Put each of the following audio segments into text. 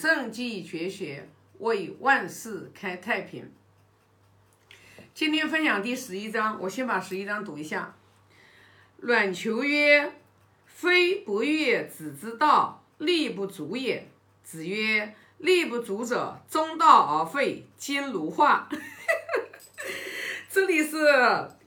正气绝学，为万世开太平。今天分享第十一章，我先把十一章读一下。阮求曰：“非不悦子之道，力不足也。”子曰：“力不足者，中道而废，今如化。”这里是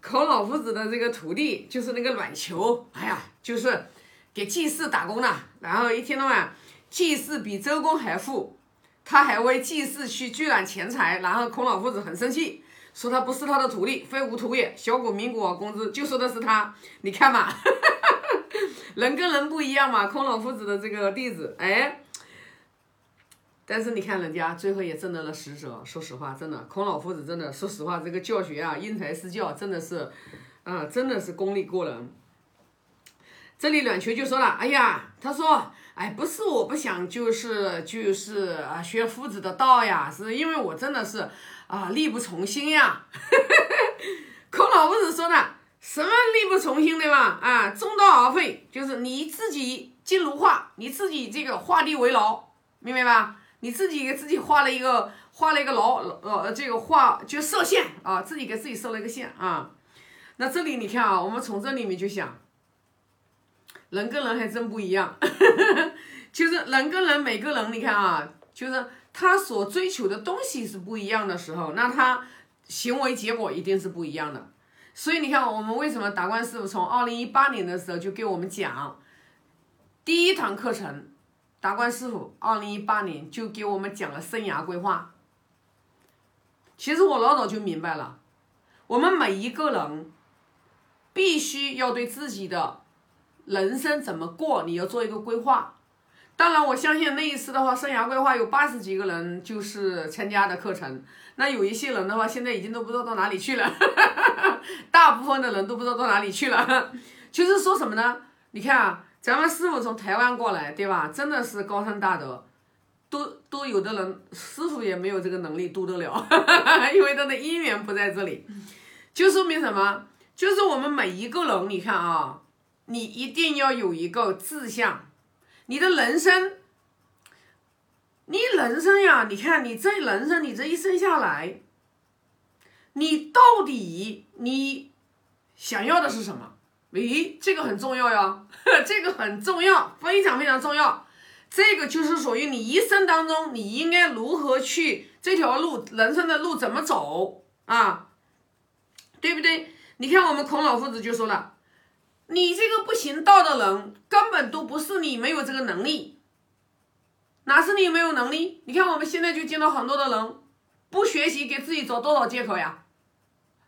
孔老夫子的这个徒弟，就是那个阮求。哎呀，就是给祭祀打工的，然后一天到晚。祭祀比周公还富，他还为祭祀去聚揽钱财，然后孔老夫子很生气，说他不是他的徒弟，非吾徒也。小股民国工资就说的是他，你看嘛，人跟人不一样嘛。孔老夫子的这个弟子，哎，但是你看人家最后也挣得了实则。说实话，真的，孔老夫子真的，说实话，这个教学啊，因材施教，真的是，啊，真的是功力过人。这里阮求就说了，哎呀，他说。哎，不是我不想，就是就是啊，学夫子的道呀，是因为我真的是啊，力不从心呀。孔老夫子说的什么力不从心对吧？啊，中道而废，就是你自己进如画，你自己这个画地为牢，明白吧？你自己给自己画了一个画了一个牢，呃，这个画就设限啊，自己给自己设了一个线啊。那这里你看啊，我们从这里面就想。人跟人还真不一样，就是人跟人每个人，你看啊，就是他所追求的东西是不一样的时候，那他行为结果一定是不一样的。所以你看，我们为什么达观师傅从二零一八年的时候就给我们讲第一堂课程，达观师傅二零一八年就给我们讲了生涯规划。其实我老早就明白了，我们每一个人必须要对自己的。人生怎么过？你要做一个规划。当然，我相信那一次的话，生涯规划有八十几个人就是参加的课程。那有一些人的话，现在已经都不知道到哪里去了。大部分的人都不知道到哪里去了。就是说什么呢？你看啊，咱们师傅从台湾过来，对吧？真的是高深大德，都都有的人师傅也没有这个能力渡得了，因为他的因缘不在这里。就说明什么？就是我们每一个人，你看啊。你一定要有一个志向，你的人生，你人生呀，你看你这人生，你这一生下来，你到底你想要的是什么？诶，这个很重要呀，这个很重要，非常非常重要。这个就是属于你一生当中，你应该如何去这条路，人生的路怎么走啊？对不对？你看我们孔老夫子就说了。你这个不行道的人，根本都不是你没有这个能力，哪是你没有能力？你看我们现在就见到很多的人，不学习给自己找多少借口呀？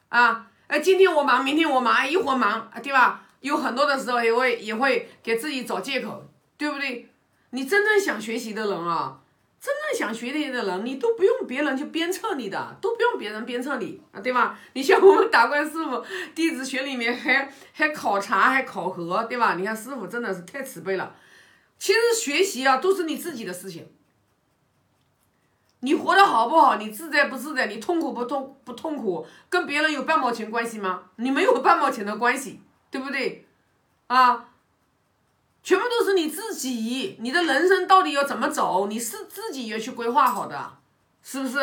啊，哎，今天我忙，明天我忙，一会儿忙，对吧？有很多的时候也会也会给自己找借口，对不对？你真正想学习的人啊。真正想学习的人，你都不用别人去鞭策你的，都不用别人鞭策你啊，对吧？你像我们打怪师傅弟子群里面还还考察还考核，对吧？你看师傅真的是太慈悲了。其实学习啊都是你自己的事情，你活得好不好，你自在不自在，你痛苦不痛不痛苦，跟别人有半毛钱关系吗？你没有半毛钱的关系，对不对？啊？全部都是你自己，你的人生到底要怎么走？你是自己要去规划好的，是不是？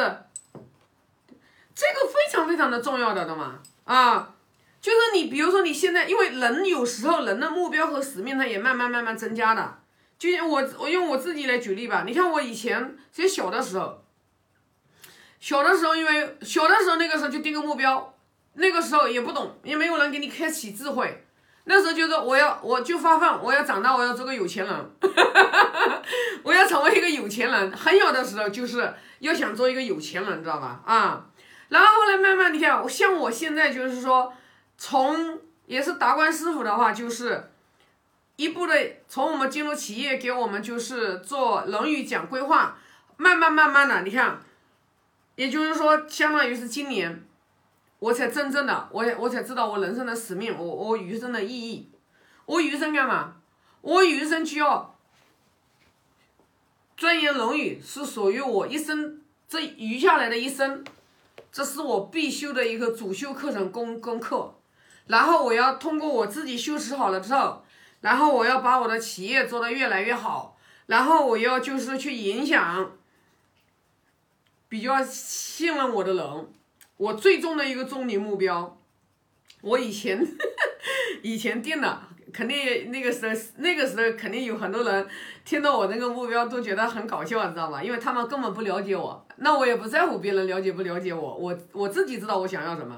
这个非常非常的重要的，懂吗？啊，就是你，比如说你现在，因为人有时候人的目标和使命，它也慢慢慢慢增加的。就像我，我用我自己来举例吧。你看我以前其实小的时候，小的时候因为小的时候那个时候就定个目标，那个时候也不懂，也没有人给你开启智慧。那时候就是我要，我就发奋，我要长大，我要做个有钱人，我要成为一个有钱人。很小的时候就是要想做一个有钱人，知道吧？啊，然后后来慢慢你看，像我现在就是说，从也是达观师傅的话，就是一步的从我们进入企业，给我们就是做人语讲规划，慢慢慢慢的，你看，也就是说，相当于是今年。我才真正的，我我才知道我人生的使命，我我余生的意义，我余生干嘛？我余生就要钻研《论语》，是属于我一生这余下来的一生，这是我必修的一个主修课程功功课。然后我要通过我自己修持好了之后，然后我要把我的企业做得越来越好。然后我要就是去影响比较信任我的人。我最终的一个终极目标，我以前 以前定了，肯定那个时候那个时候肯定有很多人听到我那个目标都觉得很搞笑，你知道吗？因为他们根本不了解我，那我也不在乎别人了解不了解我，我我自己知道我想要什么，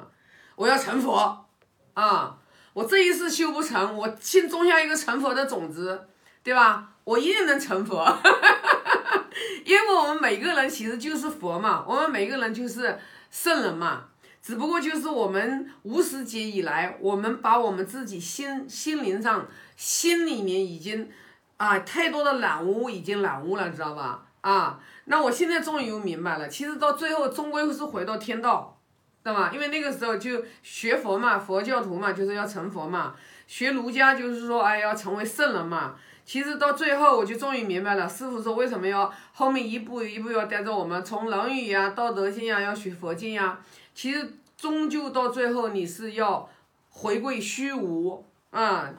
我要成佛啊！我这一世修不成，我先种下一个成佛的种子，对吧？我一定能成佛，因为我们每个人其实就是佛嘛，我们每个人就是圣人嘛，只不过就是我们无始劫以来，我们把我们自己心心灵上、心里面已经啊太多的染污，已经染污了，知道吧？啊，那我现在终于明白了，其实到最后终归是回到天道。知道吗？因为那个时候就学佛嘛，佛教徒嘛，就是要成佛嘛。学儒家就是说，哎，要成为圣人嘛。其实到最后，我就终于明白了，师傅说为什么要后面一步一步要带着我们从《论语》呀、《道德经》呀，要学佛经呀。其实终究到最后，你是要回归虚无啊。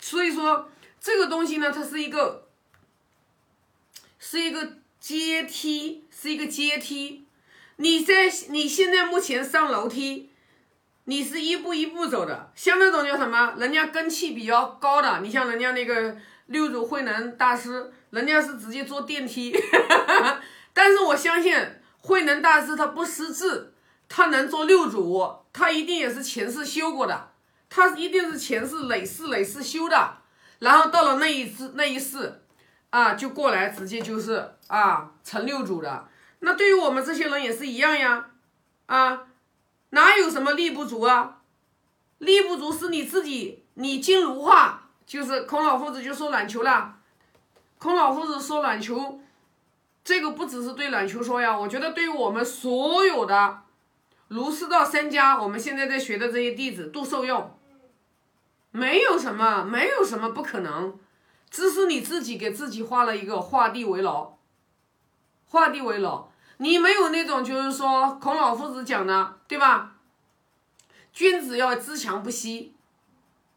所以说这个东西呢，它是一个，是一个阶梯，是一个阶梯。你在你现在目前上楼梯，你是一步一步走的，像那种叫什么，人家根气比较高的，你像人家那个六祖慧能大师，人家是直接坐电梯，但是我相信慧能大师他不识字，他能做六祖，他一定也是前世修过的，他一定是前世累世累世修的，然后到了那一世那一世，啊，就过来直接就是啊成六祖的。那对于我们这些人也是一样呀，啊，哪有什么力不足啊？力不足是你自己，你精如化，就是孔老夫子就说软球了。孔老夫子说软球，这个不只是对软球说呀，我觉得对于我们所有的儒释道三家，我们现在在学的这些弟子都受用，没有什么，没有什么不可能，只是你自己给自己画了一个画地为牢。画地为牢，你没有那种就是说孔老夫子讲的，对吧？君子要自强不息，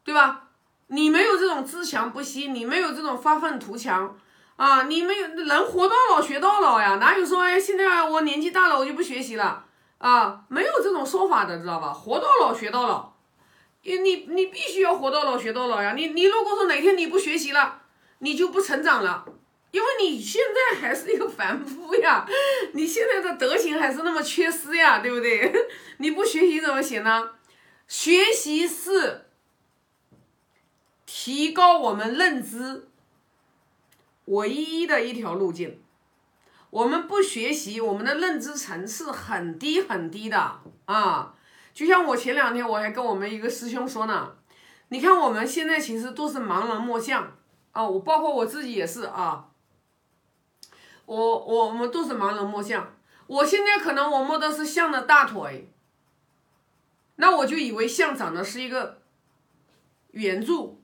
对吧？你没有这种自强不息，你没有这种发愤图强啊！你没有人活到老学到老呀，哪有说哎现在我年纪大了我就不学习了啊？没有这种说法的，知道吧？活到老学到老，你你你必须要活到老学到老呀！你你如果说哪天你不学习了，你就不成长了。因为你现在还是一个凡夫呀，你现在的德行还是那么缺失呀，对不对？你不学习怎么行呢？学习是提高我们认知唯一的一条路径。我们不学习，我们的认知层次很低很低的啊。就像我前两天我还跟我们一个师兄说呢，你看我们现在其实都是盲人摸象啊，我包括我自己也是啊。我我们都是盲人摸象，我现在可能我摸的是象的大腿，那我就以为象长的是一个圆柱，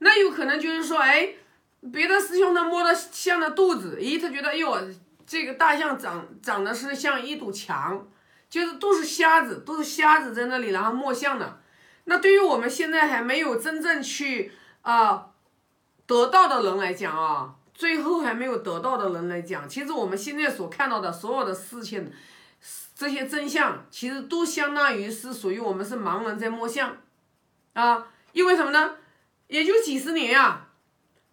那有可能就是说，哎，别的师兄他摸到象的肚子，咦，他觉得，哎呦，这个大象长长得是像一堵墙，就是都是瞎子，都是瞎子在那里然后摸象的。那对于我们现在还没有真正去啊得到的人来讲啊。最后还没有得到的人来讲，其实我们现在所看到的所有的事情，这些真相，其实都相当于是属于我们是盲人在摸象，啊，因为什么呢？也就几十年呀，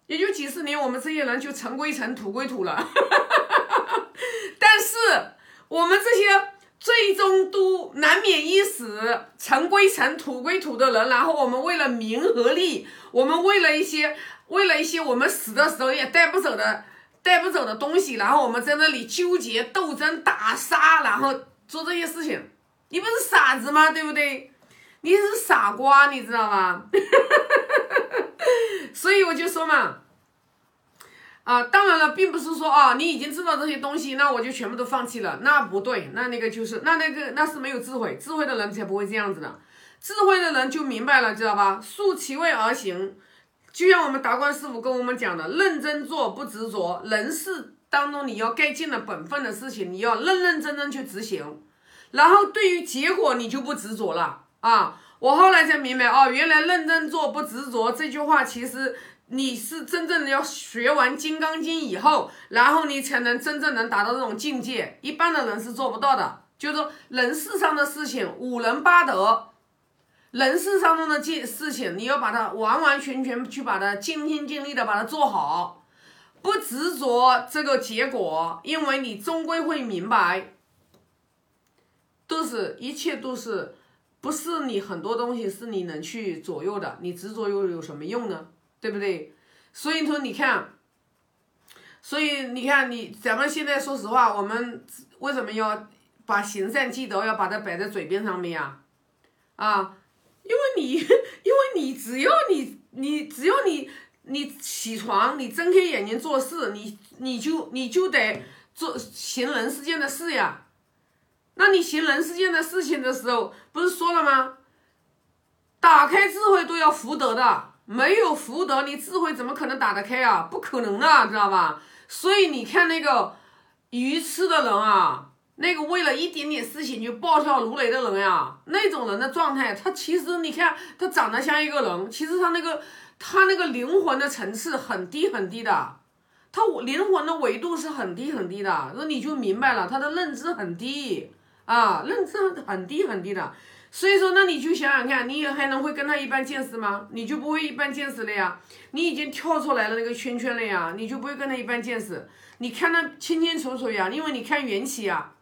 也就几十年，我们这些人就尘归尘，土归土了。但是我们这些最终都难免一死，尘归尘，土归土的人，然后我们为了名和利，我们为了一些。为了一些我们死的时候也带不走的、带不走的东西，然后我们在那里纠结、斗争、打杀，然后做这些事情，你不是傻子吗？对不对？你是傻瓜，你知道吗？所以我就说嘛，啊，当然了，并不是说啊，你已经知道这些东西，那我就全部都放弃了，那不对，那那个就是那那个那是没有智慧，智慧的人才不会这样子的，智慧的人就明白了，知道吧？树其位而行。就像我们达观师傅跟我们讲的，认真做不执着。人事当中你要该尽的本分的事情，你要认认真真去执行。然后对于结果你就不执着了啊！我后来才明白哦，原来认真做不执着这句话其实你是真正的要学完《金刚经》以后，然后你才能真正能达到这种境界，一般的人是做不到的。就是说人世上的事情，五伦八德，人世上中的件事情，你要把它完完全全去把它尽心尽力的把它做好，不执着这个结果，因为你终归会明白，都是一切都是不是你很多东西是你能去左右的，你执着又有什么用呢？对不对？所以说你看，所以你看你咱们现在说实话，我们为什么要？把行善积德要把它摆在嘴边上面呀，啊，因为你，因为你只要你，你只要你，你起床，你睁开眼睛做事，你你就你就得做行人世间的事呀。那你行人世间的事情的时候，不是说了吗？打开智慧都要福德的，没有福德，你智慧怎么可能打得开啊？不可能的，知道吧？所以你看那个愚痴的人啊。那个为了一点点事情就暴跳如雷的人呀，那种人的状态，他其实你看他长得像一个人，其实他那个他那个灵魂的层次很低很低的，他灵魂的维度是很低很低的，那你就明白了，他的认知很低啊，认知很低很低的，所以说那你就想想看，你还能会跟他一般见识吗？你就不会一般见识了呀，你已经跳出来了那个圈圈了呀，你就不会跟他一般见识，你看得清清楚楚呀，因为你看缘起呀。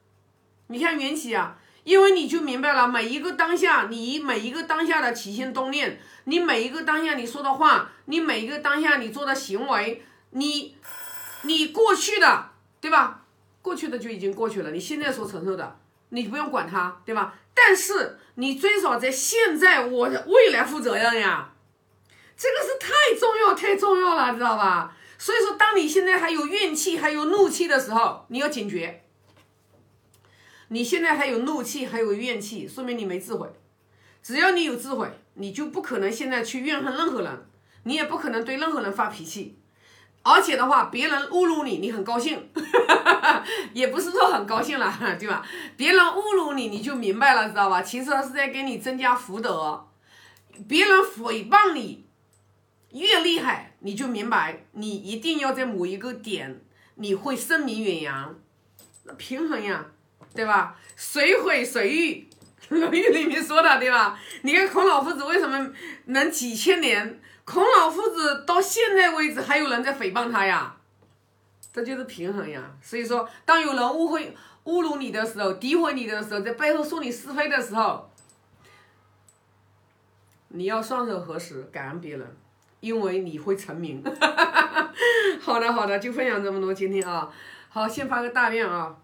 你看缘起啊，因为你就明白了，每一个当下，你每一个当下的起心动念，你每一个当下你说的话，你每一个当下你做的行为，你，你过去的，对吧？过去的就已经过去了，你现在所承受的，你不用管他，对吧？但是你最少在现在，我的未来负责任呀，这个是太重要，太重要了，知道吧？所以说，当你现在还有怨气，还有怒气的时候，你要警觉。你现在还有怒气，还有怨气，说明你没智慧。只要你有智慧，你就不可能现在去怨恨任何人，你也不可能对任何人发脾气。而且的话，别人侮辱你，你很高兴，也不是说很高兴了，对吧？别人侮辱你，你就明白了，知道吧？其实他是在给你增加福德。别人诽谤你，越厉害，你就明白，你一定要在某一个点，你会声名远扬，平衡呀。对吧？谁毁谁誉，《论语》里面说的，对吧？你看孔老夫子为什么能几千年？孔老夫子到现在为止还有人在诽谤他呀，这就是平衡呀。所以说，当有人误会、侮辱你的时候，诋毁你的时候，在背后说你是非的时候，你要双手合十，感恩别人，因为你会成名。好的，好的，就分享这么多，今天啊，好，先发个大愿啊。